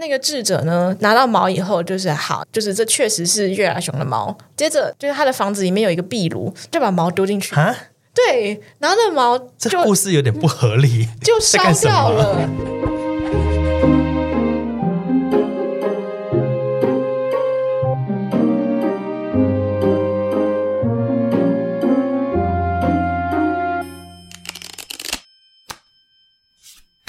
那个智者呢，拿到毛以后就是好，就是这确实是月牙熊的毛。接着就是他的房子里面有一个壁炉，就把毛丢进去。啊？对，然后那毛就这故事有点不合理，就烧掉了。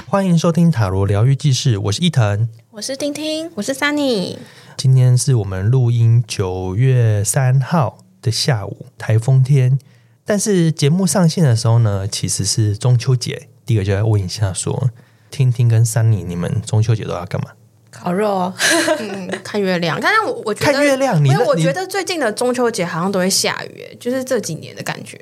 欢迎收听塔罗疗愈记事，我是伊藤，我是丁丁，我是 Sunny。今天是我们录音九月三号的下午，台风天。但是节目上线的时候呢，其实是中秋节。第一个就要问一下说，说丁丁跟 Sunny，你们中秋节都要干嘛？烤肉啊，嗯，看月亮。刚刚我我觉得看月亮，因为我觉得最近的中秋节好像都会下雨，就是这几年的感觉。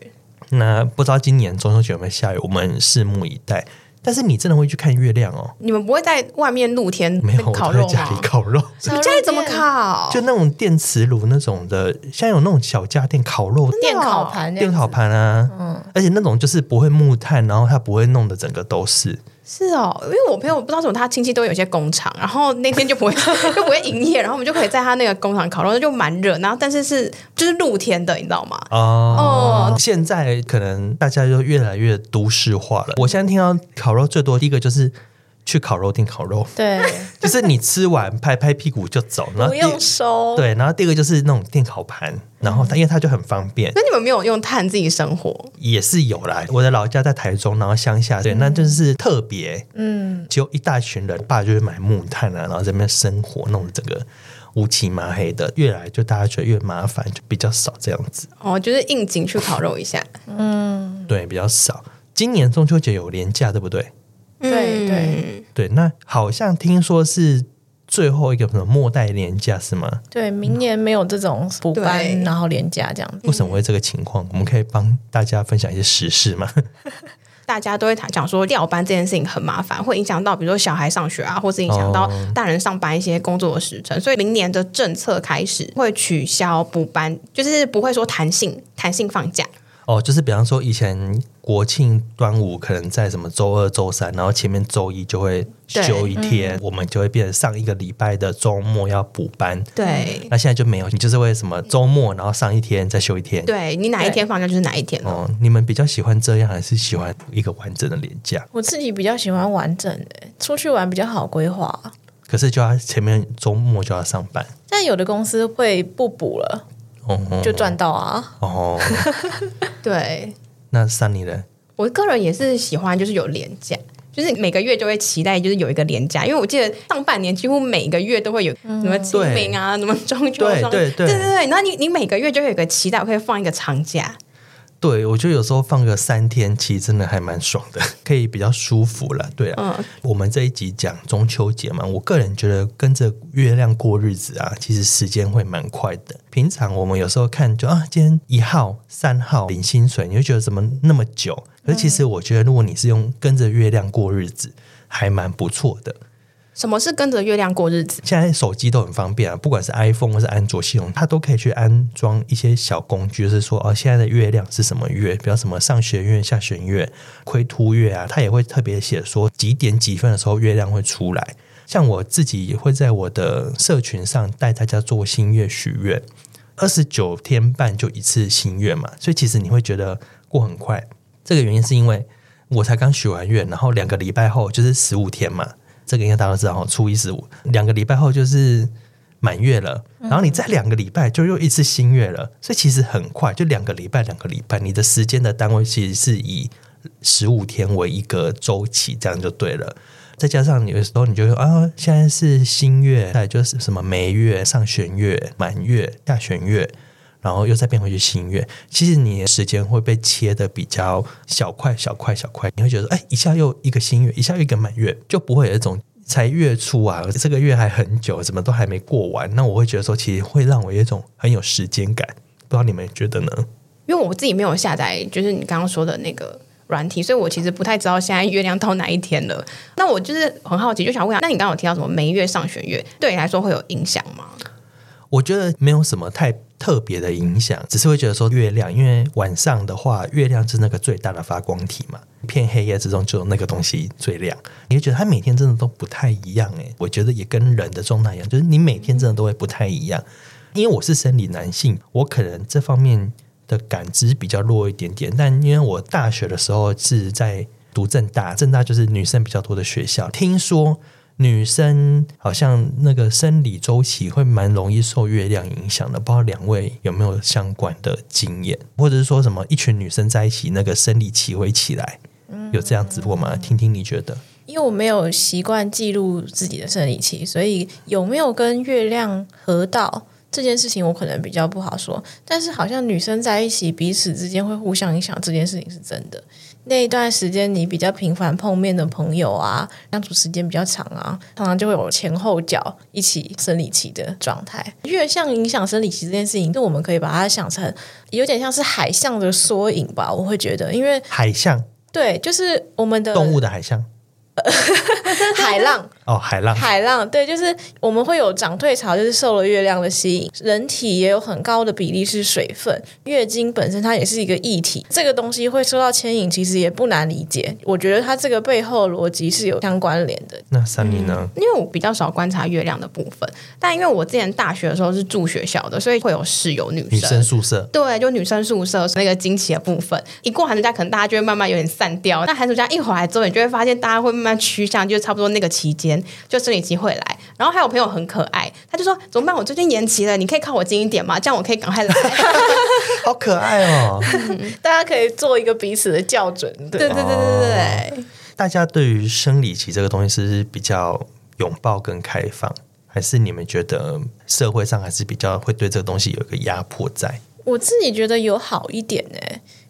那不知道今年中秋节有没有下雨？我们拭目以待。但是你真的会去看月亮哦？你们不会在外面露天没有烤肉家里烤肉，你家里怎么烤？就那种电磁炉那种的，像有那种小家电烤肉。电烤盘，电烤盘啊，嗯，而且那种就是不会木炭，然后它不会弄得整个都是。是哦，因为我朋友不知道什么，他亲戚都有一些工厂，然后那天就不会 就不会营业，然后我们就可以在他那个工厂烤肉，就蛮热，然后但是是就是露天的，你知道吗？哦，哦，现在可能大家就越来越都市化了。我现在听到烤肉最多第一个就是。去烤肉店烤肉，对，就是你吃完拍拍屁股就走，然后不用收。对，然后第二个就是那种电烤盘，然后它因为它就很方便。那你们没有用炭自己生火？也是有啦。我的老家在台中，然后乡下，对，那就是特别，嗯，只有一大群人，爸就会买木炭啊，然后在那边生火，弄得整个乌漆麻黑的。越来就大家觉得越麻烦，就比较少这样子。哦，就是应景去烤肉一下，嗯，对，比较少。今年中秋节有连假，对不对？对对对，那好像听说是最后一个什么末代连假是吗？对，明年没有这种补班，嗯、然后连假这样子。为什么会这个情况？我们可以帮大家分享一些时事吗？大家都会讲说调班这件事情很麻烦，会影响到比如说小孩上学啊，或是影响到大人上班一些工作的时程。哦、所以明年的政策开始会取消补班，就是不会说弹性弹性放假。哦，就是比方说以前国庆端午可能在什么周二、周三，然后前面周一就会休一天，嗯、我们就会变成上一个礼拜的周末要补班。对，那现在就没有，你就是为什么周末然后上一天再休一天？对，你哪一天放假就是哪一天。哦，你们比较喜欢这样，还是喜欢一个完整的连假？我自己比较喜欢完整的，出去玩比较好规划。可是就要前面周末就要上班，但有的公司会不补了。就赚到啊！哦，对，那 Sunny 呢？我个人也是喜欢，就是有连假，就是每个月就会期待，就是有一个连假，因为我记得上半年几乎每个月都会有什么清明啊，什么中秋，对对对对对，然后你你每个月就会有个期待，我可以放一个长假。对，我觉得有时候放个三天，其实真的还蛮爽的，可以比较舒服了。对啊，嗯、我们这一集讲中秋节嘛，我个人觉得跟着月亮过日子啊，其实时间会蛮快的。平常我们有时候看就啊，今天一号、三号领薪水，你会觉得怎么那么久？可是其实我觉得，如果你是用跟着月亮过日子，还蛮不错的。什么是跟着月亮过日子？现在手机都很方便啊，不管是 iPhone 或是安卓系统，它都可以去安装一些小工具，就是说哦，现在的月亮是什么月，比如什么上弦月、下弦月、亏凸月啊，它也会特别写说几点几分的时候月亮会出来。像我自己也会在我的社群上带大家做新月许愿，二十九天半就一次新月嘛，所以其实你会觉得过很快。这个原因是因为我才刚许完愿，然后两个礼拜后就是十五天嘛。这个应该大家都知道，初一十五两个礼拜后就是满月了，然后你再两个礼拜就又一次新月了，所以其实很快，就两个礼拜，两个礼拜，你的时间的单位其实是以十五天为一个周期，这样就对了。再加上有的时候你就说啊，现在是新月，再就是什么眉月、上弦月、满月、下弦月。然后又再变回去新月，其实你的时间会被切的比较小块、小块、小块，你会觉得哎，一下又一个新月，一下又一个满月，就不会有一种才月初啊，这个月还很久，怎么都还没过完？那我会觉得说，其实会让我有一种很有时间感，不知道你们觉得呢？因为我自己没有下载，就是你刚刚说的那个软体，所以我其实不太知道现在月亮到哪一天了。那我就是很好奇，就想问下，那你刚刚有提到什么每月、上弦月，对你来说会有影响吗？我觉得没有什么太特别的影响，只是会觉得说月亮，因为晚上的话，月亮是那个最大的发光体嘛，片黑夜之中就那个东西最亮。你会觉得它每天真的都不太一样诶，我觉得也跟人的状态一样，就是你每天真的都会不太一样。因为我是生理男性，我可能这方面的感知比较弱一点点。但因为我大学的时候是在读政大，政大就是女生比较多的学校，听说。女生好像那个生理周期会蛮容易受月亮影响的，不知道两位有没有相关的经验，或者是说什么一群女生在一起，那个生理期会起来，有这样子过吗？听听你觉得？因为我没有习惯记录自己的生理期，所以有没有跟月亮合到这件事情，我可能比较不好说。但是好像女生在一起，彼此之间会互相影响，这件事情是真的。那一段时间，你比较频繁碰面的朋友啊，相处时间比较长啊，常常就会有前后脚一起生理期的状态。月相影响生理期这件事情，就我们可以把它想成有点像是海象的缩影吧。我会觉得，因为海象，对，就是我们的动物的海象。海浪哦，海浪，海浪，对，就是我们会有涨退潮，就是受了月亮的吸引。人体也有很高的比例是水分，月经本身它也是一个液体，这个东西会受到牵引，其实也不难理解。我觉得它这个背后逻辑是有相关联的。那 Sunny 呢？因为我比较少观察月亮的部分，但因为我之前大学的时候是住学校的，所以会有室友女生，女生宿舍，对，就女生宿舍那个惊奇的部分，一过寒暑假可能大家就会慢慢有点散掉，那寒暑假一回来之后，你就会发现大家会慢慢趋向就。差不多那个期间，就生理期会来。然后还有朋友很可爱，他就说：“怎么办？我最近延期了，你可以靠我近一点吗？这样我可以赶快来。”好可爱哦！大家可以做一个彼此的校准。对对对对对对。大家对于生理期这个东西是比较拥抱跟开放，还是你们觉得社会上还是比较会对这个东西有一个压迫在？我自己觉得有好一点呢。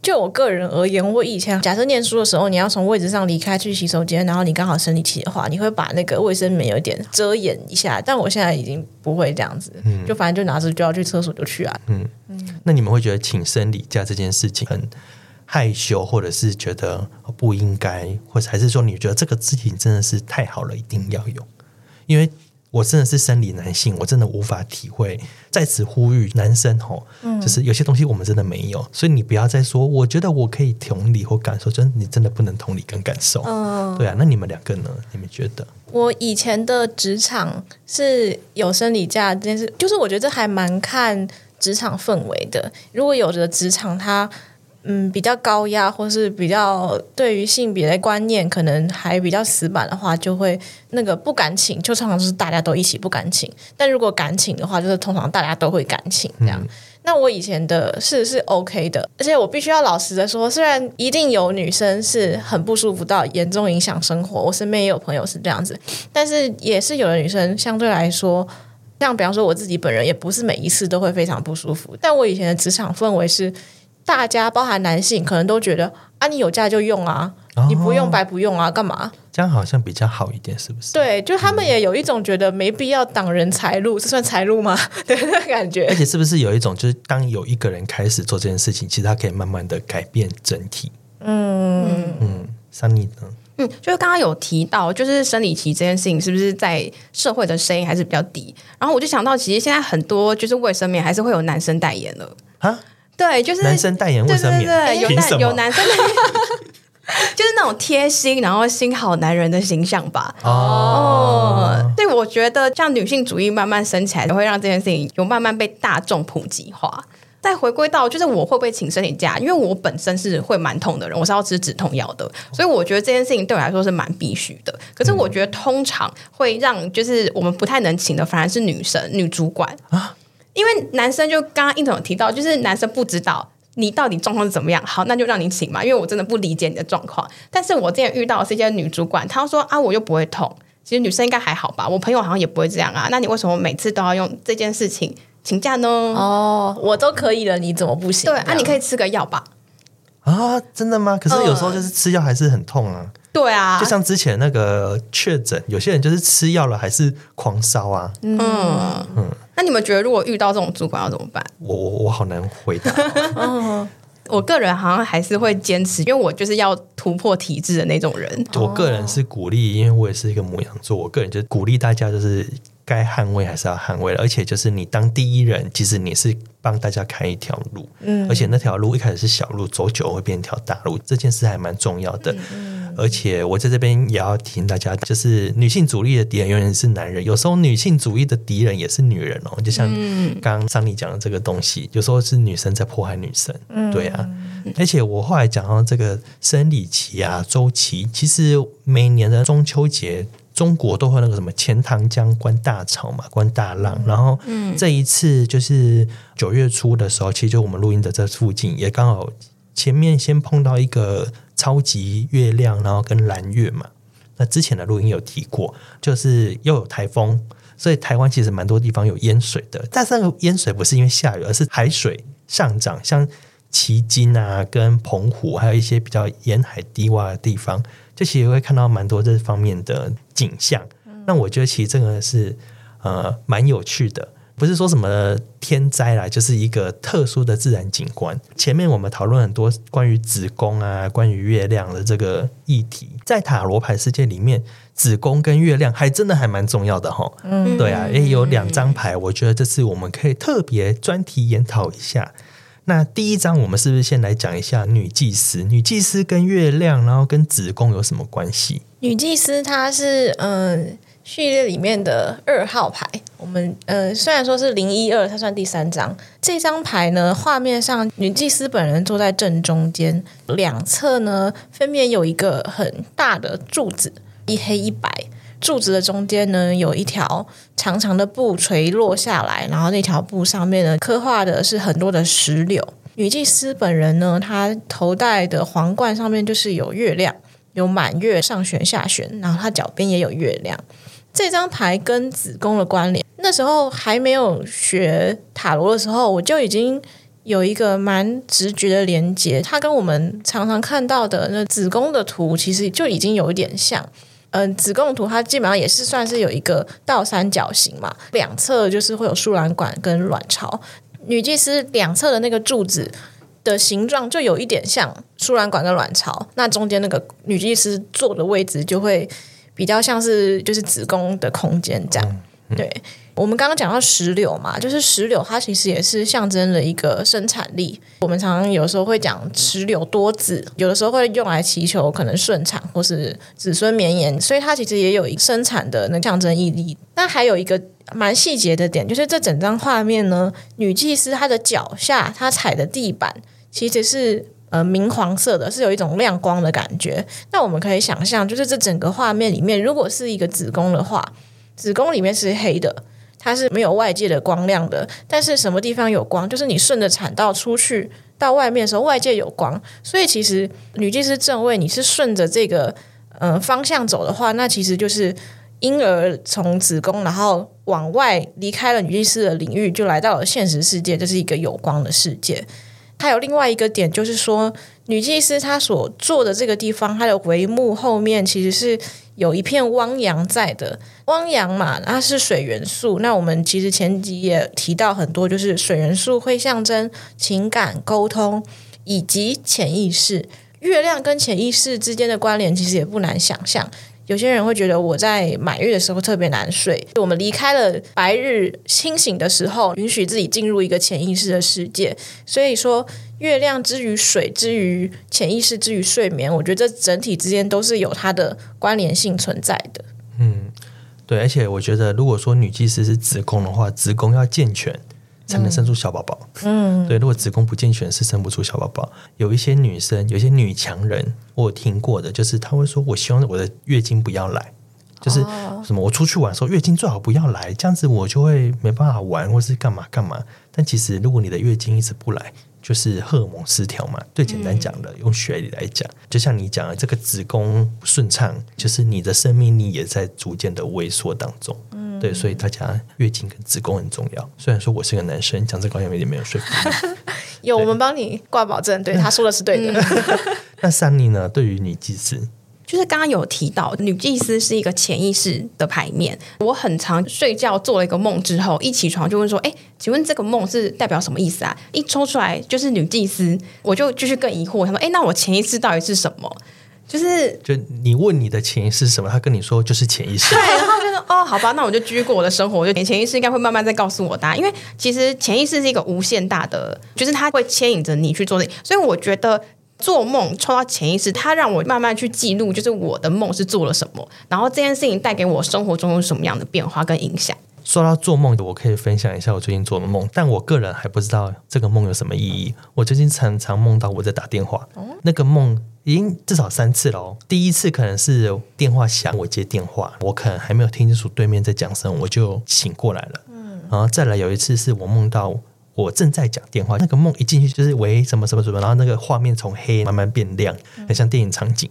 就我个人而言，我以前假设念书的时候，你要从位置上离开去洗手间，然后你刚好生理期的话，你会把那个卫生棉有点遮掩一下。但我现在已经不会这样子，嗯，就反正就拿着就要去厕所就去啊。嗯嗯。那你们会觉得请生理假这件事情很害羞，或者是觉得不应该，或者还是说你觉得这个事情真的是太好了，一定要有？因为。我真的是生理男性，我真的无法体会。在此呼吁男生吼，嗯、就是有些东西我们真的没有，所以你不要再说。我觉得我可以同理或感受，真的你真的不能同理跟感受。嗯，对啊。那你们两个呢？你们觉得？我以前的职场是有生理假这件事，就是我觉得还蛮看职场氛围的。如果有的职场它。嗯，比较高压，或是比较对于性别的观念可能还比较死板的话，就会那个不敢请，就常常是大家都一起不敢请。但如果敢请的话，就是通常大家都会敢请这样。嗯、那我以前的是是 OK 的，而且我必须要老实的说，虽然一定有女生是很不舒服到严重影响生活，我身边也有朋友是这样子，但是也是有的女生相对来说，像比方说我自己本人，也不是每一次都会非常不舒服。但我以前的职场氛围是。大家包含男性，可能都觉得啊，你有假就用啊，哦、你不用白不用啊，干嘛？这样好像比较好一点，是不是？对，就他们也有一种觉得没必要挡人财路，嗯、这算财路吗？对，那感觉。而且是不是有一种，就是当有一个人开始做这件事情，其实他可以慢慢的改变整体。嗯嗯，Sunny 呢？嗯，就是刚刚有提到，就是生理期这件事情，是不是在社会的声音还是比较低？然后我就想到，其实现在很多就是卫生棉还是会有男生代言了啊。对，就是男生代言卫生棉，对对对，有有男生代言，就是那种贴心，然后心好男人的形象吧。哦，哦，对，我觉得像女性主义慢慢升起来，会让这件事情有慢慢被大众普及化。再回归到，就是我会不会请生理假？因为我本身是会蛮痛的人，我是要吃止痛药的，所以我觉得这件事情对我来说是蛮必须的。可是我觉得通常会让就是我们不太能请的，反而是女生、女主管啊。因为男生就刚刚应总有提到，就是男生不知道你到底状况是怎么样，好，那就让你请嘛。因为我真的不理解你的状况。但是我之前遇到的是一些女主管，她说啊，我又不会痛，其实女生应该还好吧？我朋友好像也不会这样啊。那你为什么每次都要用这件事情请假呢？哦，我都可以了，你怎么不行？对，啊，你可以吃个药吧。啊，真的吗？可是有时候就是吃药还是很痛啊。对啊，就像之前那个确诊，有些人就是吃药了还是狂烧啊。嗯嗯。嗯那你们觉得，如果遇到这种主管要怎么办？我我我好难回答。嗯，我个人好像还是会坚持，因为我就是要突破体制的那种人。我个人是鼓励，因为我也是一个母羊座，我个人就鼓励大家就是该捍卫还是要捍卫的，而且就是你当第一人，其实你是帮大家开一条路，嗯，而且那条路一开始是小路，走久会变一条大路，这件事还蛮重要的。嗯，而且我在这边也要提醒大家，就是女性主义的敌人永远是男人，有时候女性主义的敌人也是女人哦。就像刚刚桑尼讲的这个东西，有时候是女生在迫害女生，对啊。而且我后来讲到这个生理期啊、周期，其实每年的中秋节，中国都会那个什么钱塘江观大潮嘛，观大浪。然后，这一次就是九月初的时候，其实就我们录音的这附近，也刚好前面先碰到一个超级月亮，然后跟蓝月嘛。那之前的录音有提过，就是又有台风，所以台湾其实蛮多地方有淹水的。但是那个淹水不是因为下雨，而是海水上涨，像。旗津啊，跟澎湖，还有一些比较沿海低洼的地方，就其实会看到蛮多这方面的景象。嗯、那我觉得其实这个是呃蛮有趣的，不是说什么天灾啦，就是一个特殊的自然景观。前面我们讨论很多关于子宫啊，关于月亮的这个议题，在塔罗牌世界里面，子宫跟月亮还真的还蛮重要的哈。嗯，对啊，也有两张牌，我觉得这次我们可以特别专题研讨一下。那第一章，我们是不是先来讲一下女祭司？女祭司跟月亮，然后跟子宫有什么关系？女祭司她是嗯、呃、序列里面的二号牌。我们呃虽然说是零一二，它算第三张。这张牌呢，画面上女祭司本人坐在正中间，两侧呢分别有一个很大的柱子，一黑一白。柱子的中间呢，有一条长长的布垂落下来，然后那条布上面呢，刻画的是很多的石榴。女祭司本人呢，她头戴的皇冠上面就是有月亮，有满月、上旋、下旋，然后她脚边也有月亮。这张牌跟子宫的关联，那时候还没有学塔罗的时候，我就已经有一个蛮直觉的连接，它跟我们常常看到的那子宫的图，其实就已经有一点像。嗯，子宫图它基本上也是算是有一个倒三角形嘛，两侧就是会有输卵管跟卵巢。女祭司两侧的那个柱子的形状就有一点像输卵管跟卵巢，那中间那个女祭司坐的位置就会比较像是就是子宫的空间这样，嗯嗯、对。我们刚刚讲到石榴嘛，就是石榴，它其实也是象征了一个生产力。我们常常有时候会讲石榴多子，有的时候会用来祈求可能顺产或是子孙绵延，所以它其实也有一个生产的那象征意义。那还有一个蛮细节的点，就是这整张画面呢，女祭司她的脚下她踩的地板其实是呃明黄色的，是有一种亮光的感觉。那我们可以想象，就是这整个画面里面，如果是一个子宫的话，子宫里面是黑的。它是没有外界的光亮的，但是什么地方有光，就是你顺着产道出去到外面的时候，外界有光。所以其实女祭司正位，你是顺着这个呃方向走的话，那其实就是婴儿从子宫然后往外离开了女祭司的领域，就来到了现实世界，这是一个有光的世界。还有另外一个点，就是说女祭司她所坐的这个地方，她的帷幕后面其实是。有一片汪洋在的，汪洋嘛，它是水元素。那我们其实前集也提到很多，就是水元素会象征情感沟通以及潜意识。月亮跟潜意识之间的关联，其实也不难想象。有些人会觉得我在满月的时候特别难睡。我们离开了白日清醒的时候，允许自己进入一个潜意识的世界。所以说，月亮之于水，之于潜意识，之于睡眠，我觉得这整体之间都是有它的关联性存在的。嗯，对，而且我觉得，如果说女祭司是子宫的话，子宫要健全。才能生出小宝宝。嗯，对，如果子宫不健全，是生不出小宝宝。有一些女生，有一些女强人，我有听过的，就是她会说：“我希望我的月经不要来，就是什么，我出去玩的时候，月经最好不要来，这样子我就会没办法玩，或是干嘛干嘛。”但其实，如果你的月经一直不来，就是荷尔蒙失调嘛。最简单讲的，用学理来讲，就像你讲的，这个子宫不顺畅，就是你的生命力也在逐渐的萎缩当中。对，所以大家月经跟子宫很重要。虽然说我是个男生，讲这个好像有点没有说服力。有，我们帮你挂保证，对，他说的是对的。那三妮呢？对于女祭司，就是刚刚有提到，女祭司是一个潜意识的牌面。我很常睡觉做了一个梦之后，一起床就问说：“哎，请问这个梦是代表什么意思啊？”一抽出来就是女祭司，我就继续更疑惑。他说：“哎，那我潜意识到底是什么？”就是，就你问你的潜意识是什么，他跟你说就是潜意识。对，然后就说。哦，好吧，那我就继续过我的生活。我就潜意识应该会慢慢再告诉我答案，因为其实潜意识是一个无限大的，就是它会牵引着你去做的。所以我觉得做梦抽到潜意识，它让我慢慢去记录，就是我的梦是做了什么，然后这件事情带给我生活中有什么样的变化跟影响。说到做梦，我可以分享一下我最近做的梦，但我个人还不知道这个梦有什么意义。我最近常常梦到我在打电话，那个梦已经至少三次了哦。第一次可能是电话响，我接电话，我可能还没有听清楚对面在讲什么，我就醒过来了。嗯，然后再来有一次是我梦到我正在讲电话，那个梦一进去就是喂什么什么什么，然后那个画面从黑慢慢变亮，很像电影场景。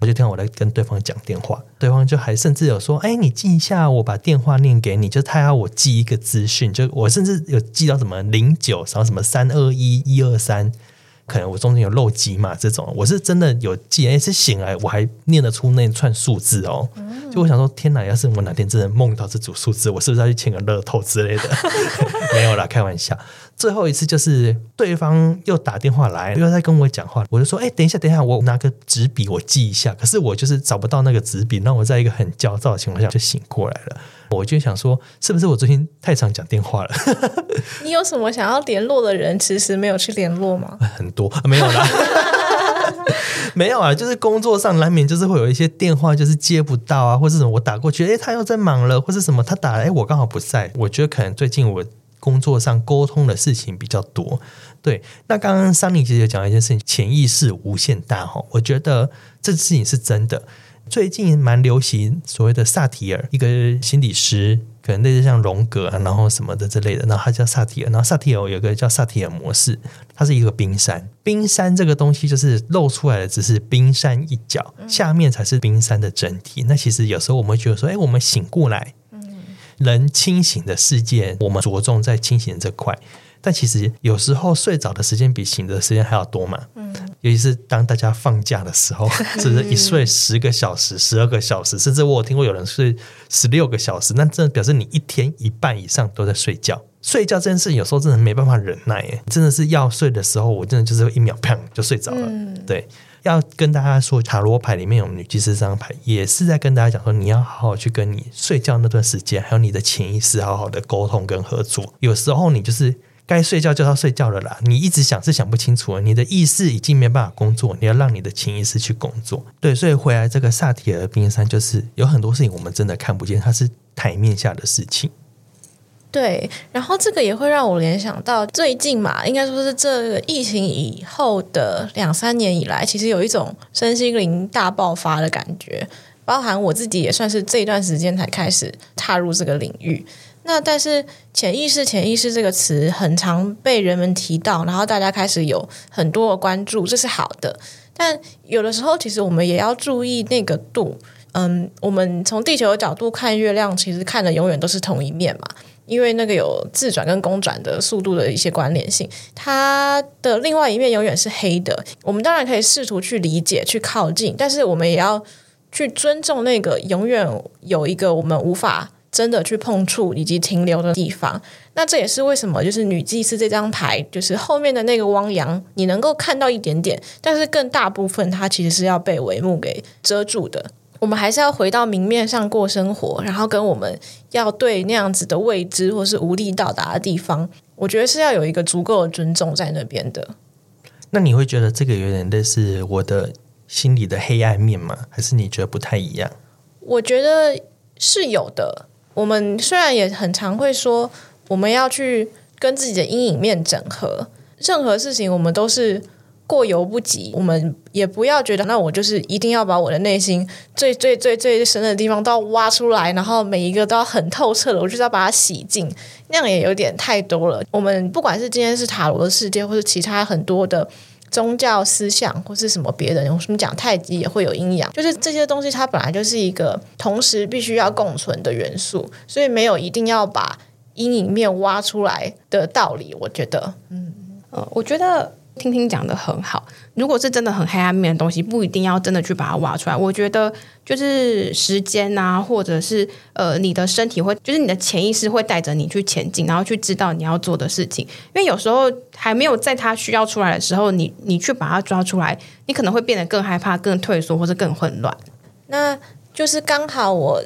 我就听到我在跟对方讲电话，对方就还甚至有说：“哎，你记一下，我把电话念给你。”就他要我记一个资讯，就我甚至有记到什么零九，然后什么三二一一二三，可能我中间有漏记嘛，这种我是真的有记。哎，是醒来我还念得出那串数字哦。就我想说，天哪！要是我哪天真的梦到这组数字，我是不是要去签个乐透之类的？没有啦，开玩笑。最后一次就是对方又打电话来，又在跟我讲话，我就说：“哎，等一下，等一下，我拿个纸笔，我记一下。”可是我就是找不到那个纸笔，那我在一个很焦躁的情况下就醒过来了。我就想说，是不是我最近太常讲电话了？你有什么想要联络的人，迟迟没有去联络吗？很多，没有啦，没有啊，就是工作上难免就是会有一些电话就是接不到啊，或者什么我打过去，哎，他又在忙了，或者什么他打来，哎，我刚好不在。我觉得可能最近我。工作上沟通的事情比较多，对。那刚刚桑尼姐姐讲了一件事情，潜意识无限大哈，我觉得这事情是真的。最近蛮流行所谓的萨提尔，一个心理师，可能类似像荣格啊，然后什么的之类的，然后他叫萨提尔，然后萨提尔有个叫萨提尔模式，它是一个冰山，冰山这个东西就是露出来的只是冰山一角，下面才是冰山的整体。那其实有时候我们会觉得说，哎，我们醒过来。人清醒的世界，我们着重在清醒这块，但其实有时候睡着的时间比醒的时间还要多嘛。嗯，尤其是当大家放假的时候，甚至一睡十个小时、十二个小时，甚至我有听过有人睡十六个小时，那真的表示你一天一半以上都在睡觉。睡觉这件事有时候真的没办法忍耐，哎，真的是要睡的时候，我真的就是一秒砰就睡着了。嗯，对。要跟大家说，塔罗牌里面有女祭司这张牌，也是在跟大家讲说，你要好好去跟你睡觉那段时间，还有你的潜意识好好的沟通跟合作。有时候你就是该睡觉就要睡觉了啦，你一直想是想不清楚，你的意识已经没办法工作，你要让你的潜意识去工作。对，所以回来这个萨提尔冰山，就是有很多事情我们真的看不见，它是台面下的事情。对，然后这个也会让我联想到最近嘛，应该说是这个疫情以后的两三年以来，其实有一种身心灵大爆发的感觉，包含我自己也算是这一段时间才开始踏入这个领域。那但是潜意识、潜意识这个词很常被人们提到，然后大家开始有很多的关注，这是好的。但有的时候，其实我们也要注意那个度。嗯，我们从地球的角度看月亮，其实看的永远都是同一面嘛。因为那个有自转跟公转的速度的一些关联性，它的另外一面永远是黑的。我们当然可以试图去理解、去靠近，但是我们也要去尊重那个永远有一个我们无法真的去碰触以及停留的地方。那这也是为什么，就是女祭司这张牌，就是后面的那个汪洋，你能够看到一点点，但是更大部分它其实是要被帷幕给遮住的。我们还是要回到明面上过生活，然后跟我们要对那样子的未知或是无力到达的地方，我觉得是要有一个足够的尊重在那边的。那你会觉得这个有点类似我的心里的黑暗面吗？还是你觉得不太一样？我觉得是有的。我们虽然也很常会说，我们要去跟自己的阴影面整合，任何事情我们都是。过犹不及，我们也不要觉得，那我就是一定要把我的内心最最最最深的地方都要挖出来，然后每一个都要很透彻的，我就是要把它洗净，那样也有点太多了。我们不管是今天是塔罗的世界，或是其他很多的宗教思想，或是什么别的，用什么讲太极也会有阴阳，就是这些东西它本来就是一个同时必须要共存的元素，所以没有一定要把阴影面挖出来的道理。我觉得，嗯，呃，我觉得。听听讲的很好，如果是真的很黑暗面的东西，不一定要真的去把它挖出来。我觉得就是时间啊，或者是呃，你的身体会，就是你的潜意识会带着你去前进，然后去知道你要做的事情。因为有时候还没有在它需要出来的时候，你你去把它抓出来，你可能会变得更害怕、更退缩或者更混乱。那就是刚好我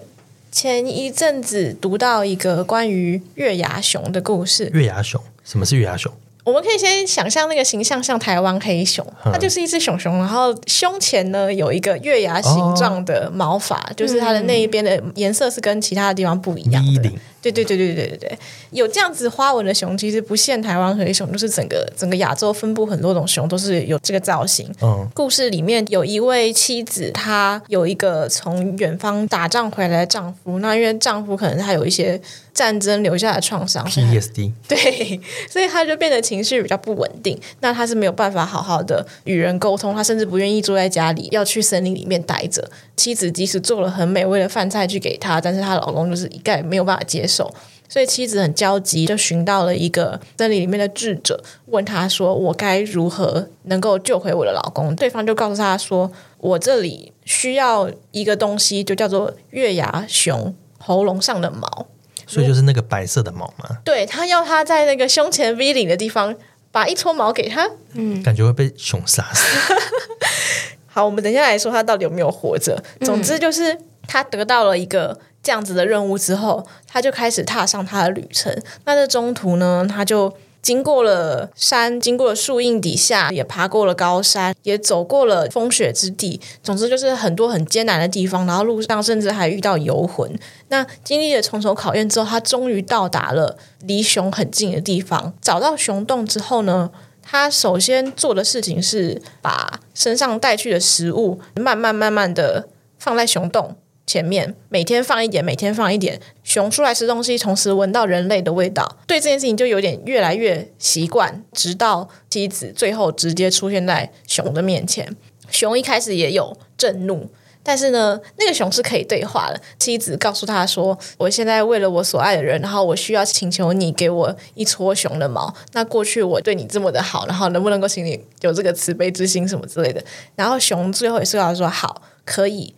前一阵子读到一个关于月牙熊的故事。月牙熊，什么是月牙熊？我们可以先想象那个形象像台湾黑熊，它就是一只熊熊，然后胸前呢有一个月牙形状的毛发，哦、就是它的那一边的颜色是跟其他的地方不一样的。对对对对对对对，有这样子花纹的熊，其实不限台湾黑熊，就是整个整个亚洲分布很多种熊都是有这个造型。嗯，故事里面有一位妻子，她有一个从远方打仗回来的丈夫，那因为丈夫可能他有一些战争留下的创伤，PTSD，对，所以他就变得情绪比较不稳定。那他是没有办法好好的与人沟通，他甚至不愿意住在家里，要去森林里面待着。妻子即使做了很美味的饭菜去给他，但是她老公就是一概没有办法接受，所以妻子很焦急，就寻到了一个森林里面的智者，问他说：“我该如何能够救回我的老公？”对方就告诉他说：“我这里需要一个东西，就叫做月牙熊喉咙上的毛。”所以就是那个白色的毛吗？对，他要他在那个胸前 V 领的地方把一撮毛给他，嗯，感觉会被熊杀死。好，我们等一下来说他到底有没有活着。总之就是他得到了一个这样子的任务之后，他就开始踏上他的旅程。那在中途呢，他就经过了山，经过了树荫底下，也爬过了高山，也走过了风雪之地。总之就是很多很艰难的地方。然后路上甚至还遇到游魂。那经历了重重考验之后，他终于到达了离熊很近的地方。找到熊洞之后呢，他首先做的事情是把身上带去的食物慢慢慢慢的放在熊洞前面，每天放一点，每天放一点。熊出来吃东西，同时闻到人类的味道，对这件事情就有点越来越习惯。直到妻子最后直接出现在熊的面前，熊一开始也有震怒。但是呢，那个熊是可以对话的。妻子告诉他说：“我现在为了我所爱的人，然后我需要请求你给我一撮熊的毛。那过去我对你这么的好，然后能不能够请你有这个慈悲之心什么之类的？”然后熊最后也是告诉他说：“好，可以，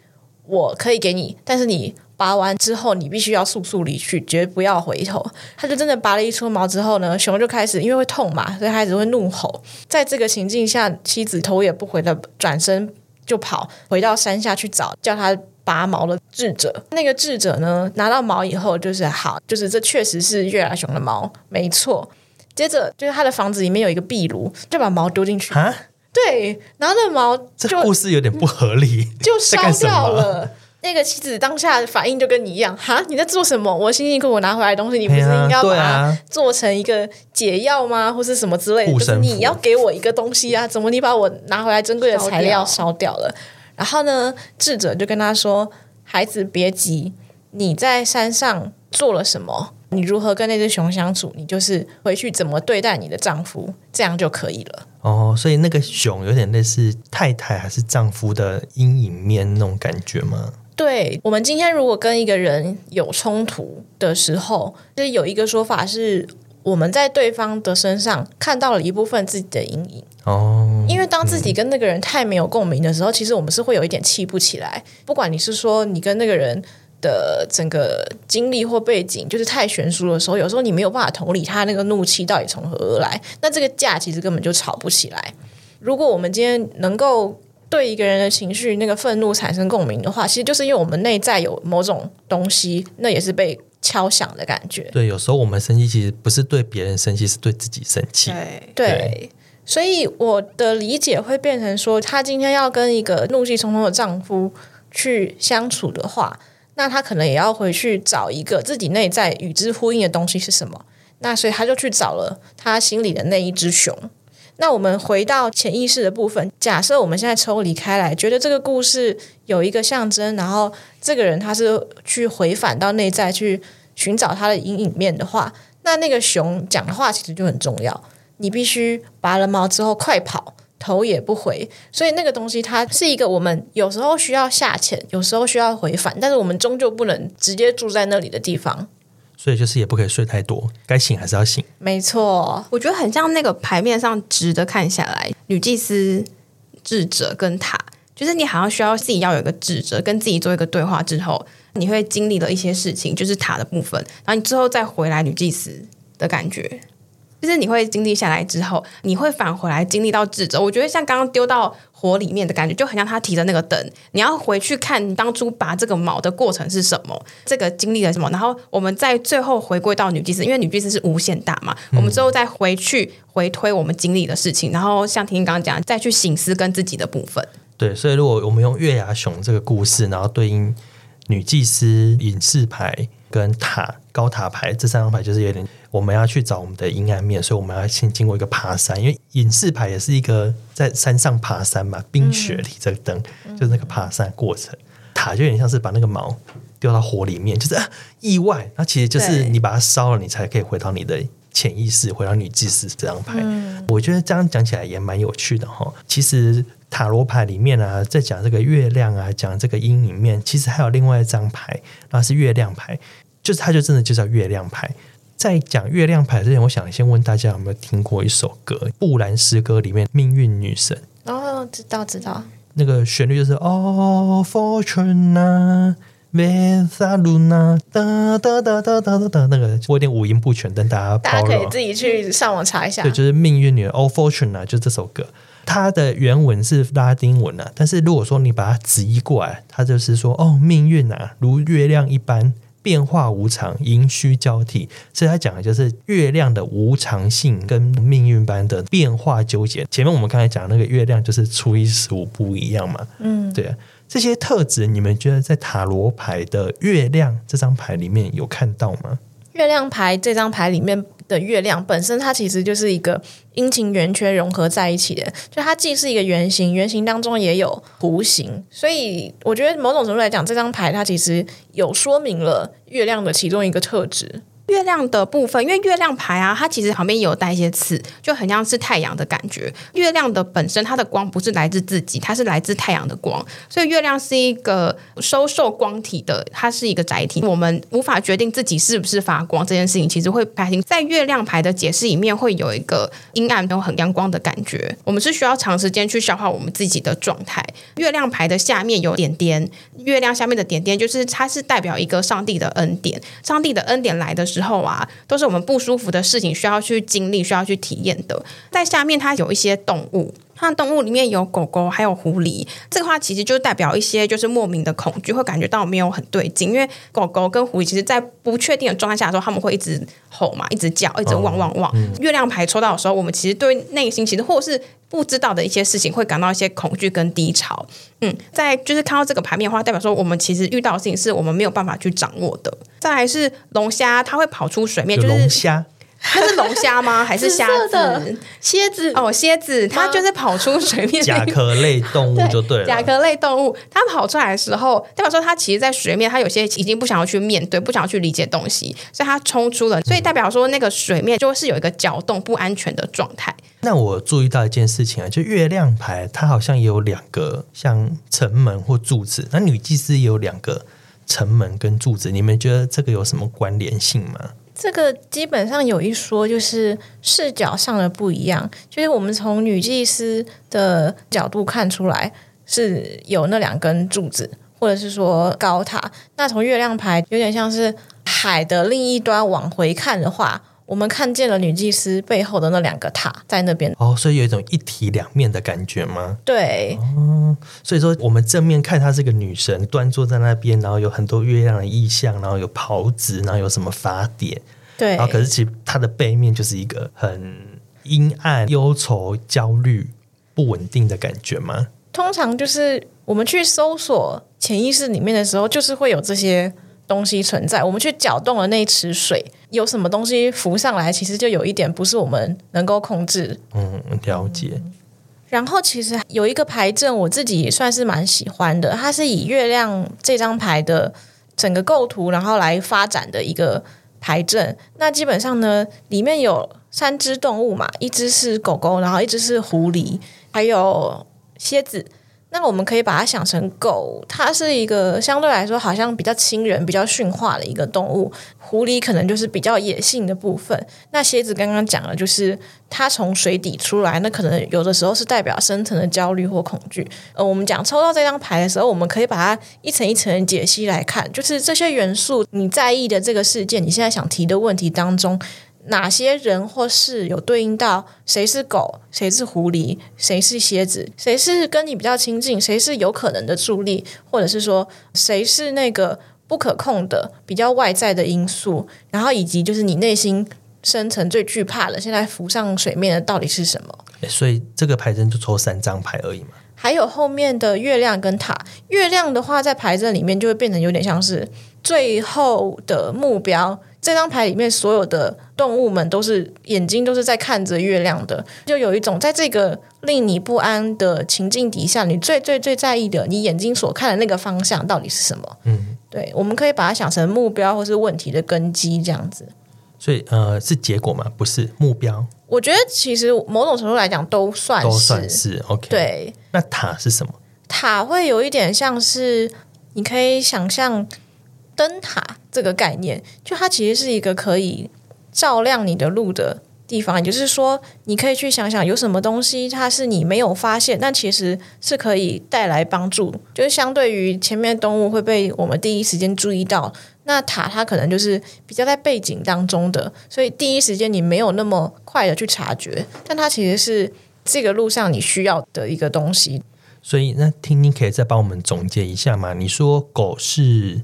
我可以给你，但是你拔完之后，你必须要速速离去，绝不要回头。”他就真的拔了一撮毛之后呢，熊就开始因为会痛嘛，所以开始会怒吼。在这个情境下，妻子头也不回的转身。就跑回到山下去找叫他拔毛的智者。那个智者呢，拿到毛以后，就是好，就是这确实是月牙熊的毛，没错。接着就是他的房子里面有一个壁炉，就把毛丢进去。啊，对，然后那毛就这故事有点不合理，就烧掉了。那个妻子当下的反应就跟你一样，哈，你在做什么？我辛辛苦苦拿回来的东西，你不是应该把它做成一个解药吗？或是什么之类的？就是你要给我一个东西啊？怎么你把我拿回来珍贵的材料烧掉了？然后呢，智者就跟他说：“孩子别急，你在山上做了什么？你如何跟那只熊相处？你就是回去怎么对待你的丈夫，这样就可以了。”哦，所以那个熊有点类似太太还是丈夫的阴影面那种感觉吗？对，我们今天如果跟一个人有冲突的时候，就是有一个说法是我们在对方的身上看到了一部分自己的阴影哦。因为当自己跟那个人太没有共鸣的时候，嗯、其实我们是会有一点气不起来。不管你是说你跟那个人的整个经历或背景就是太悬殊的时候，有时候你没有办法同理他那个怒气到底从何而来，那这个架其实根本就吵不起来。如果我们今天能够。对一个人的情绪那个愤怒产生共鸣的话，其实就是因为我们内在有某种东西，那也是被敲响的感觉。对，有时候我们生气其实不是对别人生气，是对自己生气。对，对，所以我的理解会变成说，她今天要跟一个怒气冲冲的丈夫去相处的话，那他可能也要回去找一个自己内在与之呼应的东西是什么。那所以他就去找了他心里的那一只熊。那我们回到潜意识的部分，假设我们现在抽离开来，觉得这个故事有一个象征，然后这个人他是去回返到内在去寻找他的阴影面的话，那那个熊讲的话其实就很重要。你必须拔了毛之后快跑，头也不回。所以那个东西它是一个我们有时候需要下潜，有时候需要回返，但是我们终究不能直接住在那里的地方。所以就是也不可以睡太多，该醒还是要醒。没错，我觉得很像那个牌面上直的看下来，女祭司、智者跟塔，就是你好像需要自己要有一个智者跟自己做一个对话之后，你会经历了一些事情，就是塔的部分，然后你之后再回来女祭司的感觉。就是你会经历下来之后，你会返回来经历到智者。我觉得像刚刚丢到火里面的感觉，就很像他提的那个灯，你要回去看你当初拔这个毛的过程是什么，这个经历了什么，然后我们再最后回归到女祭司，因为女祭司是无限大嘛，我们最后再回去回推我们经历的事情，然后像婷婷刚刚讲，再去醒思跟自己的部分。对，所以如果我们用月牙熊这个故事，然后对应女祭司、隐士牌跟塔高塔牌这三张牌，就是有点我们要去找我们的阴暗面，所以我们要先经过一个爬山，因为隐士牌也是一个在山上爬山嘛，冰雪里这个灯、嗯、就是那个爬山过程，塔就有点像是把那个毛丢到火里面，就是、啊、意外，那其实就是你把它烧了，你才可以回到你的潜意识，回到你祭司这张牌。嗯、我觉得这样讲起来也蛮有趣的哈，其实。塔罗牌里面啊，在讲这个月亮啊，讲这个阴影面，其实还有另外一张牌，那是月亮牌，就是它就真的就叫月亮牌。在讲月亮牌之前，我想先问大家有没有听过一首歌《布兰诗歌》里面《命运女神》？哦，知道知道。那个旋律就是 Oh Fortuna Vesa Luna 哒哒哒哒哒哒，那个我有点五音不全，但大家大家可以自己去上网查一下。对，就是命运女神 Oh Fortuna，就这首歌。它的原文是拉丁文啊，但是如果说你把它直译过来，它就是说哦，命运啊，如月亮一般变化无常，盈虚交替。所以他讲的就是月亮的无常性跟命运般的变化纠结。前面我们刚才讲那个月亮就是初一十五不一样嘛，嗯，对啊，这些特质你们觉得在塔罗牌的月亮这张牌里面有看到吗？月亮牌这张牌里面。的月亮本身，它其实就是一个阴晴圆缺融合在一起的，就它既是一个圆形，圆形当中也有弧形，所以我觉得某种程度来讲，这张牌它其实有说明了月亮的其中一个特质。月亮的部分，因为月亮牌啊，它其实旁边有带一些刺，就很像是太阳的感觉。月亮的本身，它的光不是来自自己，它是来自太阳的光，所以月亮是一个收受光体的，它是一个载体。我们无法决定自己是不是发光这件事情，其实会排行在月亮牌的解释里面会有一个阴暗都很阳光的感觉。我们是需要长时间去消化我们自己的状态。月亮牌的下面有点点，月亮下面的点点就是它是代表一个上帝的恩典，上帝的恩典来的时候。之后啊，都是我们不舒服的事情，需要去经历、需要去体验的。在下面，它有一些动物，它的动物里面有狗狗，还有狐狸。这个话其实就代表一些就是莫名的恐惧，会感觉到没有很对劲。因为狗狗跟狐狸，其实在不确定的状态下的时候，他们会一直吼嘛，一直叫，一直汪汪汪。嗯、月亮牌抽到的时候，我们其实对内心其实或是不知道的一些事情，会感到一些恐惧跟低潮。嗯，在就是看到这个牌面的话，代表说我们其实遇到的事情是我们没有办法去掌握的。再来是龙虾，它会跑出水面，就是龙虾。那是龙虾吗？还是虾子？蝎子哦，蝎子，它就是跑出水面。甲壳类动物就对了。甲壳类动物，它跑出来的时候，代表说它其实，在水面，它有些已经不想要去面对，不想要去理解东西，所以它冲出了。所以代表说，那个水面就是有一个搅动、不安全的状态。那我注意到一件事情啊，就月亮牌，它好像也有两个像城门或柱子，那女祭司也有两个城门跟柱子，你们觉得这个有什么关联性吗？这个基本上有一说，就是视角上的不一样。就是我们从女祭司的角度看出来是有那两根柱子，或者是说高塔。那从月亮牌有点像是海的另一端往回看的话。我们看见了女祭司背后的那两个塔在那边哦，所以有一种一体两面的感觉吗？对，哦，所以说我们正面看她是个女神，端坐在那边，然后有很多月亮的意象，然后有袍子，然后有什么法典，对，然后可是其实她的背面就是一个很阴暗、忧愁、焦虑、不稳定的感觉吗？通常就是我们去搜索潜意识里面的时候，就是会有这些。东西存在，我们去搅动了那一池水，有什么东西浮上来，其实就有一点不是我们能够控制。嗯，了解。嗯，然后其实有一个牌阵，我自己也算是蛮喜欢的，它是以月亮这张牌的整个构图，然后来发展的一个牌阵。那基本上呢，里面有三只动物嘛，一只是狗狗，然后一只是狐狸，还有蝎子。那我们可以把它想成狗，它是一个相对来说好像比较亲人、比较驯化的一个动物。狐狸可能就是比较野性的部分。那蝎子刚刚讲了，就是它从水底出来，那可能有的时候是代表深层的焦虑或恐惧。呃，我们讲抽到这张牌的时候，我们可以把它一层一层解析来看，就是这些元素你在意的这个事件，你现在想提的问题当中，哪些人或事有对应到谁是狗，谁是狐狸，谁是蝎子，谁是跟你比较亲近，谁是有可能的助力，或者是说谁是那个不可控的比较外在的因素，然后以及就是你内心深层最惧怕的，现在浮上水面的到底是什么？所以这个牌阵就抽三张牌而已嘛。还有后面的月亮跟塔，月亮的话在牌阵里面就会变成有点像是最后的目标。这张牌里面所有的动物们都是眼睛都是在看着月亮的，就有一种在这个令你不安的情境底下，你最最最在意的，你眼睛所看的那个方向到底是什么？嗯，对，我们可以把它想成目标或是问题的根基这样子。所以呃，是结果吗？不是目标。我觉得其实某种程度来讲都算是，都算是 OK。对，那塔是什么？塔会有一点像是你可以想象。灯塔这个概念，就它其实是一个可以照亮你的路的地方。也就是说，你可以去想想有什么东西，它是你没有发现，但其实是可以带来帮助。就是相对于前面动物会被我们第一时间注意到，那塔它可能就是比较在背景当中的，所以第一时间你没有那么快的去察觉，但它其实是这个路上你需要的一个东西。所以，那听你可以再帮我们总结一下吗？你说狗是。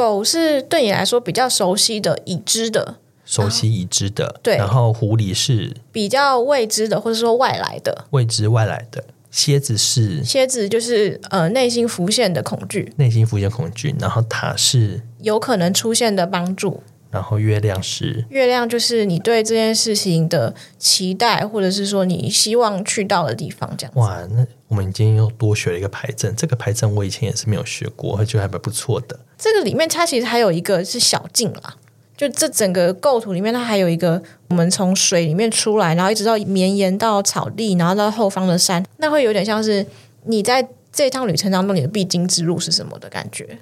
狗是对你来说比较熟悉的、已知的，熟悉已知的。对，然后狐狸是比较未知的，或者说外来的，未知外来的。蝎子是蝎子，就是呃内心浮现的恐惧，内心浮现恐惧。然后塔是有可能出现的帮助。然后月亮是月亮，就是你对这件事情的期待，或者是说你希望去到的地方，这样。哇，那我们今天又多学了一个牌阵。这个牌阵我以前也是没有学过，我觉得还蛮不错的。这个里面它其实还有一个是小径啦，就这整个构图里面它还有一个，我们从水里面出来，然后一直到绵延到草地，然后到后方的山，那会有点像是你在这趟旅程当中你的必经之路是什么的感觉。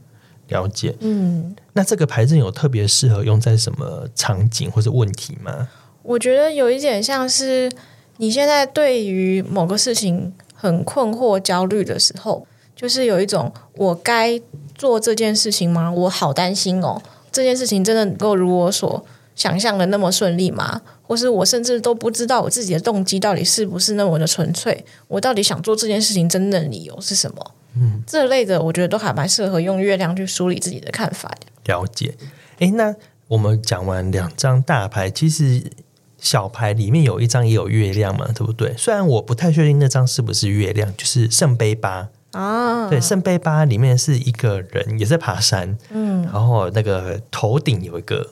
了解，嗯，那这个牌阵有特别适合用在什么场景或者问题吗？我觉得有一点像是你现在对于某个事情很困惑、焦虑的时候，就是有一种我该做这件事情吗？我好担心哦，这件事情真的能够如我所想象的那么顺利吗？或是我甚至都不知道我自己的动机到底是不是那么的纯粹？我到底想做这件事情真正的理由是什么？嗯，这类的我觉得都还蛮适合用月亮去梳理自己的看法的。了解，诶，那我们讲完两张大牌，其实小牌里面有一张也有月亮嘛，对不对？虽然我不太确定那张是不是月亮，就是圣杯八啊。对，圣杯八里面是一个人也在爬山，嗯，然后那个头顶有一个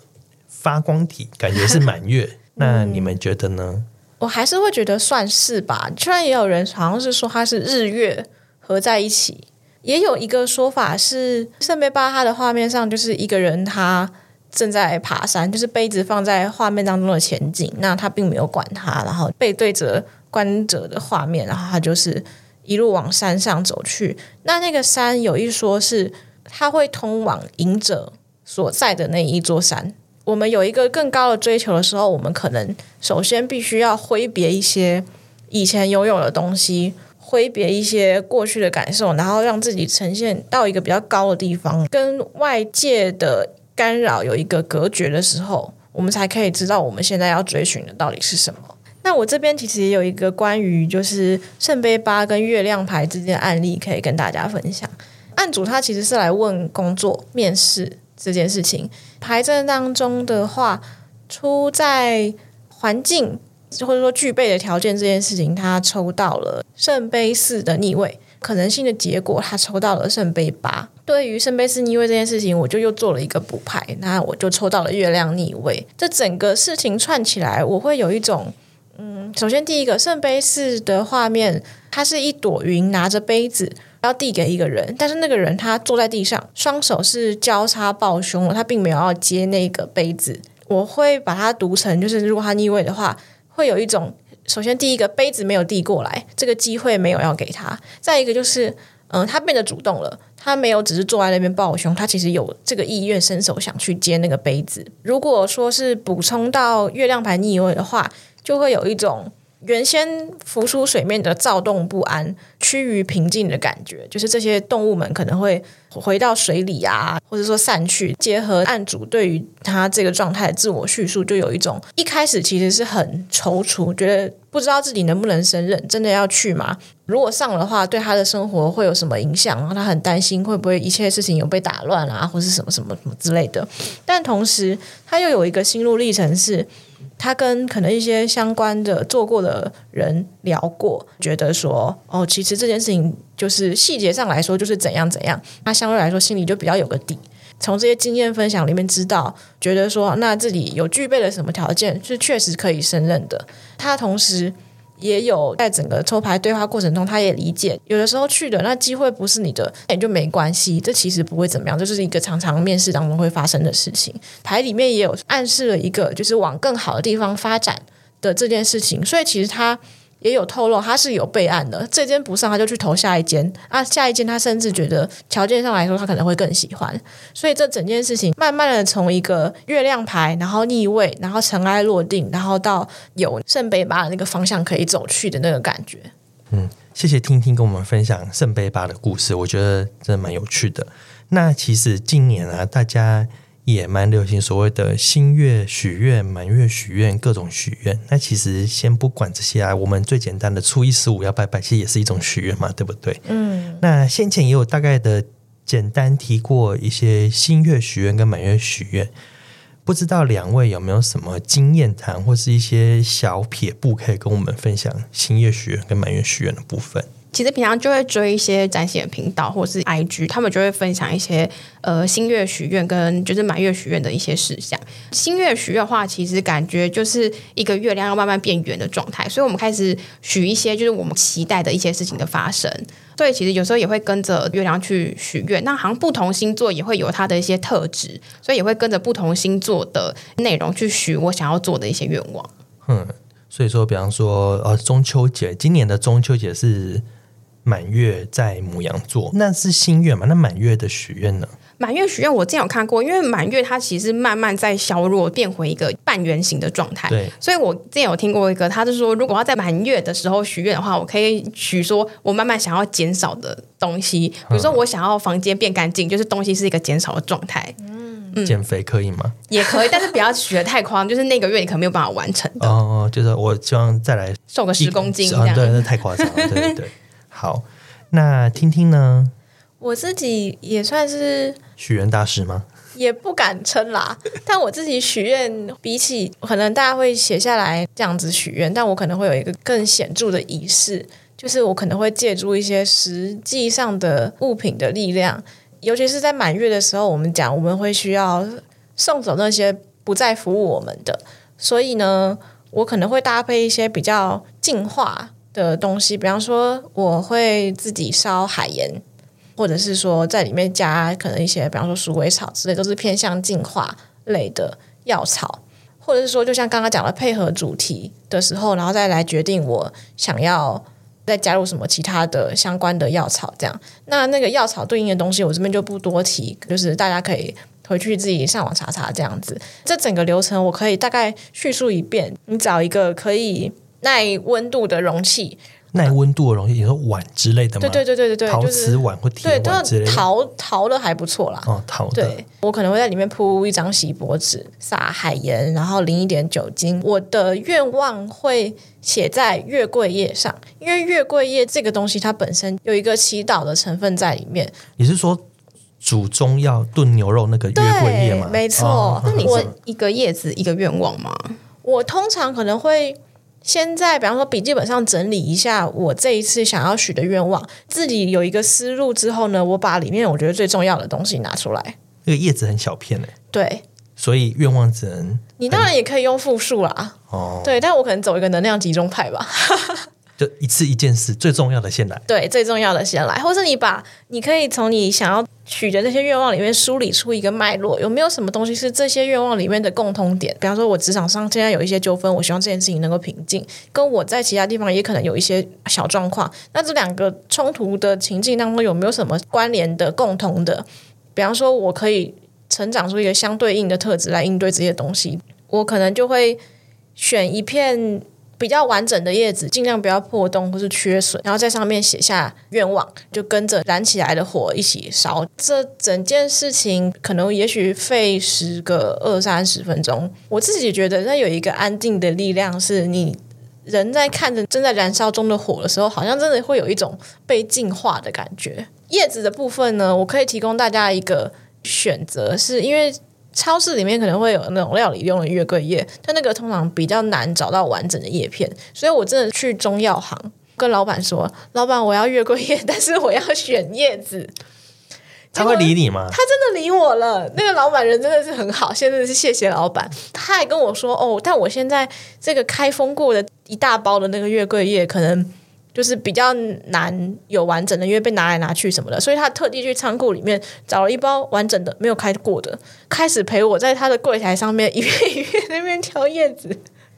发光体，感觉是满月。那你们觉得呢？我还是会觉得算是吧，虽然也有人好像是说它是日月。合在一起，也有一个说法是圣杯八，它的画面上就是一个人，他正在爬山，就是杯子放在画面当中的前景，那他并没有管他，然后背对着观者的画面，然后他就是一路往山上走去。那那个山有一说是它会通往隐者所在的那一座山。我们有一个更高的追求的时候，我们可能首先必须要挥别一些以前拥有的东西。挥别一些过去的感受，然后让自己呈现到一个比较高的地方，跟外界的干扰有一个隔绝的时候，我们才可以知道我们现在要追寻的到底是什么。那我这边其实也有一个关于就是圣杯八跟月亮牌之间的案例可以跟大家分享。案主他其实是来问工作面试这件事情，牌阵当中的话出在环境。或者说具备的条件这件事情，他抽到了圣杯四的逆位，可能性的结果他抽到了圣杯八。对于圣杯四逆位这件事情，我就又做了一个补牌，那我就抽到了月亮逆位。这整个事情串起来，我会有一种，嗯，首先第一个圣杯四的画面，它是一朵云拿着杯子要递给一个人，但是那个人他坐在地上，双手是交叉抱胸，他并没有要接那个杯子。我会把它读成，就是如果他逆位的话。会有一种，首先第一个杯子没有递过来，这个机会没有要给他；再一个就是，嗯、他变得主动了，他没有只是坐在那边抱胸，他其实有这个意愿伸手想去接那个杯子。如果说是补充到月亮牌逆位的话，就会有一种原先浮出水面的躁动不安趋于平静的感觉，就是这些动物们可能会回到水里啊，或者说散去。结合案主对于他这个状态的自我叙述，就有一种一开始其实是很踌躇，觉得不知道自己能不能胜任，真的要去吗？如果上的话，对他的生活会有什么影响？然后他很担心会不会一切事情有被打乱啊，或是什么什么什么之类的。但同时，他又有一个心路历程是。他跟可能一些相关的做过的人聊过，觉得说哦，其实这件事情就是细节上来说就是怎样怎样，他相对来说心里就比较有个底。从这些经验分享里面知道，觉得说那自己有具备了什么条件是确实可以胜任的。他同时。也有在整个抽牌对话过程中，他也理解，有的时候去的那机会不是你的，也就没关系，这其实不会怎么样，这就是一个常常面试当中会发生的事情。牌里面也有暗示了一个，就是往更好的地方发展的这件事情，所以其实他。也有透露他是有备案的，这间不上他就去投下一间啊，下一间他甚至觉得条件上来说他可能会更喜欢，所以这整件事情慢慢的从一个月亮牌，然后逆位，然后尘埃落定，然后到有圣杯八的那个方向可以走去的那个感觉。嗯，谢谢听听跟我们分享圣杯八的故事，我觉得真的蛮有趣的。那其实今年啊，大家。也蛮流行所谓的新月许愿、满月许愿、各种许愿。那其实先不管这些啊，我们最简单的初一十五要拜拜，其实也是一种许愿嘛，对不对？嗯。那先前也有大概的简单提过一些新月许愿跟满月许愿，不知道两位有没有什么经验谈或是一些小撇步可以跟我们分享新月许愿跟满月许愿的部分？其实平常就会追一些占星的频道或是 IG，他们就会分享一些呃新月许愿跟就是满月许愿的一些事项。新月许愿的话，其实感觉就是一个月亮要慢慢变圆的状态，所以我们开始许一些就是我们期待的一些事情的发生。所以其实有时候也会跟着月亮去许愿。那好像不同星座也会有它的一些特质，所以也会跟着不同星座的内容去许我想要做的一些愿望。嗯，所以说，比方说呃中秋节，今年的中秋节是。满月在母羊座，那是新月嘛？那满月的许愿呢？满月许愿我之前有看过，因为满月它其实慢慢在削弱，变回一个半圆形的状态。对，所以我之前有听过一个，他是说，如果要在满月的时候许愿的话，我可以许说我慢慢想要减少的东西，比如说我想要房间变干净，就是东西是一个减少的状态。嗯，减肥可以吗？也可以，但是不要许的太夸张，就是那个月你可能没有办法完成的。哦，就是我希望再来瘦个十公斤这样，哦，对，那太夸张了。对对对。好，那听听呢？我自己也算是许愿大师吗？也不敢称啦。但我自己许愿，比起可能大家会写下来这样子许愿，但我可能会有一个更显著的仪式，就是我可能会借助一些实际上的物品的力量，尤其是在满月的时候，我们讲我们会需要送走那些不再服务我们的，所以呢，我可能会搭配一些比较净化。的东西，比方说我会自己烧海盐，或者是说在里面加可能一些，比方说鼠尾草之类，都是偏向净化类的药草，或者是说就像刚刚讲的配合主题的时候，然后再来决定我想要再加入什么其他的相关的药草，这样。那那个药草对应的东西，我这边就不多提，就是大家可以回去自己上网查查这样子。这整个流程我可以大概叙述一遍，你找一个可以。耐温度的容器，耐温度的容器，你说碗之类的吗？对对对对对对，陶瓷碗或铁碗之类的，陶陶的还不错啦。哦，陶的。对，我可能会在里面铺一张锡箔纸，撒海盐，然后淋一点酒精。我的愿望会写在月桂叶上，因为月桂叶这个东西它本身有一个祈祷的成分在里面。你是说煮中药炖牛肉那个月桂叶吗？没错。哦，那你是一个叶子一个愿望吗？我通常可能会。先在比方说笔记本上整理一下我这一次想要许的愿望，自己有一个思路之后呢，我把里面我觉得最重要的东西拿出来。那个叶子很小片哎，对，所以愿望只能你当然也可以用复数啦，哦，对，但我可能走一个能量集中派吧。就一次一件事，最重要的先来。对，最重要的先来，或是你把你可以从你想要取的那些愿望里面梳理出一个脉络，有没有什么东西是这些愿望里面的共通点？比方说，我职场上现在有一些纠纷，我希望这件事情能够平静，跟我在其他地方也可能有一些小状况。那这两个冲突的情境当中有没有什么关联的、共同的？比方说，我可以成长出一个相对应的特质来应对这些东西，我可能就会选一片。比较完整的叶子，尽量不要破洞或是缺损，然后在上面写下愿望，就跟着燃起来的火一起烧。这整件事情可能也许费时个二三十分钟。我自己觉得，那有一个安定的力量，是你人在看着正在燃烧中的火的时候，好像真的会有一种被净化的感觉。叶子的部分呢，我可以提供大家一个选择，是因为。超市里面可能会有那种料理用的月桂叶，但那个通常比较难找到完整的叶片，所以我真的去中药行跟老板说：“老板，我要月桂叶，但是我要选叶子。”他会理你吗？他真的理我了。那个老板人真的是很好，现在是谢谢老板。他还跟我说：“哦，但我现在这个开封过的一大包的那个月桂叶可能。”就是比较难有完整的，因为被拿来拿去什么的，所以他特地去仓库里面找了一包完整的，没有开过的，开始陪我在他的柜台上面一片一片那边挑叶子。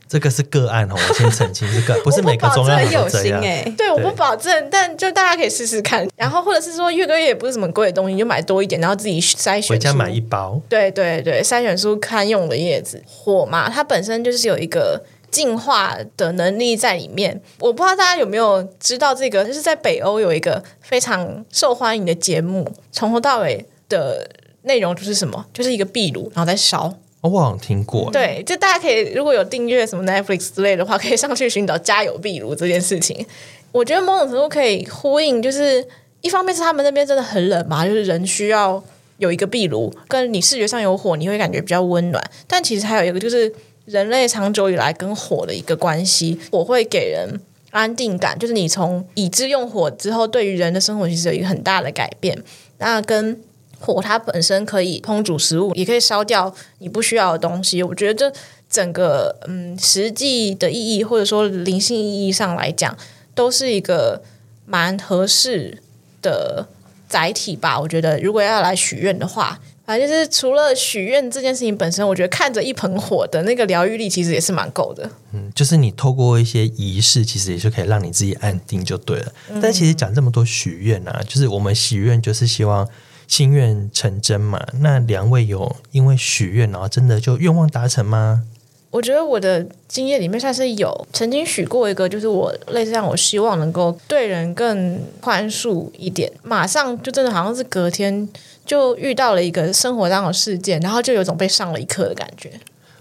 这个是个案哦，我先澄清，这个不是每个中药有心哎，对，我不保证，但就大家可以试试看。然后或者是说，月桂叶也不是什么贵的东西，你就买多一点，然后自己筛选。回家买一包。对对对，筛选出堪用的叶子。火嘛，它本身就是有一个。净化的能力在里面，我不知道大家有没有知道这个，就是在北欧有一个非常受欢迎的节目，从头到尾的内容就是什么，就是一个壁炉，然后在烧。哦，我好像听过。对，就大家可以如果有订阅什么 Netflix 之类的话，可以上去寻找家有壁炉这件事情。我觉得某种程度可以呼应，就是一方面是他们那边真的很冷嘛，就是人需要有一个壁炉，跟你视觉上有火，你会感觉比较温暖。但其实还有一个就是。人类长久以来跟火的一个关系，火会给人安定感，就是你从已知用火之后，对于人的生活其实有一个很大的改变。那跟火它本身可以烹煮食物，也可以烧掉你不需要的东西。我觉得这整个嗯实际的意义，或者说灵性意义上来讲，都是一个蛮合适的载体吧。我觉得如果要来许愿的话。反正就是除了许愿这件事情本身，我觉得看着一盆火的那个疗愈力，其实也是蛮够的。嗯，就是你透过一些仪式，其实也是可以让你自己安定就对了。嗯、但其实讲这么多许愿啊，就是我们许愿就是希望心愿成真嘛。那两位有因为许愿然后真的就愿望达成吗？我觉得我的经验里面算是有曾经许过一个，就是我类似像我希望能够对人更宽恕一点，马上就真的好像是隔天。就遇到了一个生活当中的事件，然后就有种被上了一课的感觉。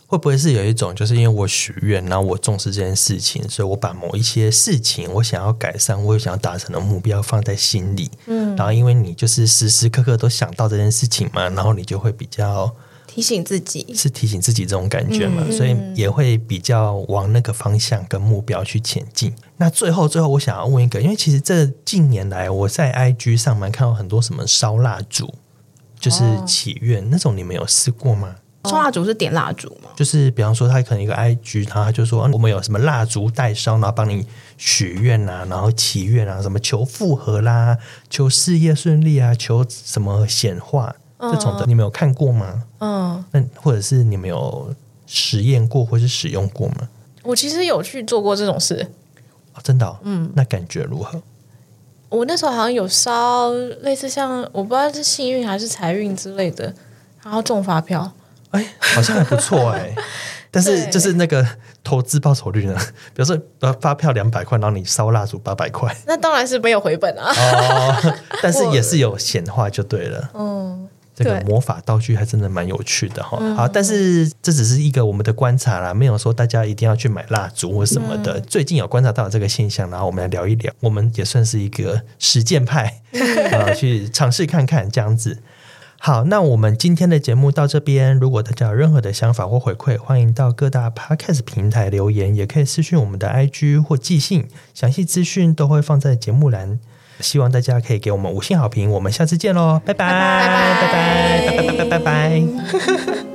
会不会是有一种，就是因为我许愿，然后我重视这件事情，所以我把某一些事情我想要改善，我想要达成的目标放在心里。嗯，然后因为你就是时时刻刻都想到这件事情嘛，然后你就会比较提醒自己，是提醒自己这种感觉嘛，嗯、所以也会比较往那个方向跟目标去前进。那最后，最后我想要问一个，因为其实这近年来我在 IG 上面看到很多什么烧蜡烛。就是祈愿、哦、那种，你们有试过吗？烧蜡烛是点蜡烛吗？就是比方说，他可能一个 IG，然后他就说我们有什么蜡烛代烧，然后帮你许愿啊，然后祈愿啊，什么求复合啦，求事业顺利啊，求什么显化、嗯、这种的，你们有看过吗？嗯，那或者是你们有实验过或是使用过吗？我其实有去做过这种事，哦、真的、哦，嗯，那感觉如何？我那时候好像有烧类似像我不知道是幸运还是财运之类的，然后中发票，哎，好像还不错哎。但是就是那个投资报酬率呢？比如说呃发票两百块，然后你烧蜡烛八百块，那当然是没有回本啊。哦，但是也是有显化就对了。嗯。这个魔法道具还真的蛮有趣的哈，好，但是这只是一个我们的观察啦，没有说大家一定要去买蜡烛或什么的。最近有观察到这个现象，然后我们来聊一聊，我们也算是一个实践派啊，去尝试看看这样子。好，那我们今天的节目到这边，如果大家有任何的想法或回馈，欢迎到各大 Podcast 平台留言，也可以私讯我们的 IG 或寄信，详细资讯都会放在节目栏。希望大家可以给我们五星好评，我们下次见喽，拜拜，拜拜，拜拜，拜拜，拜拜，拜拜。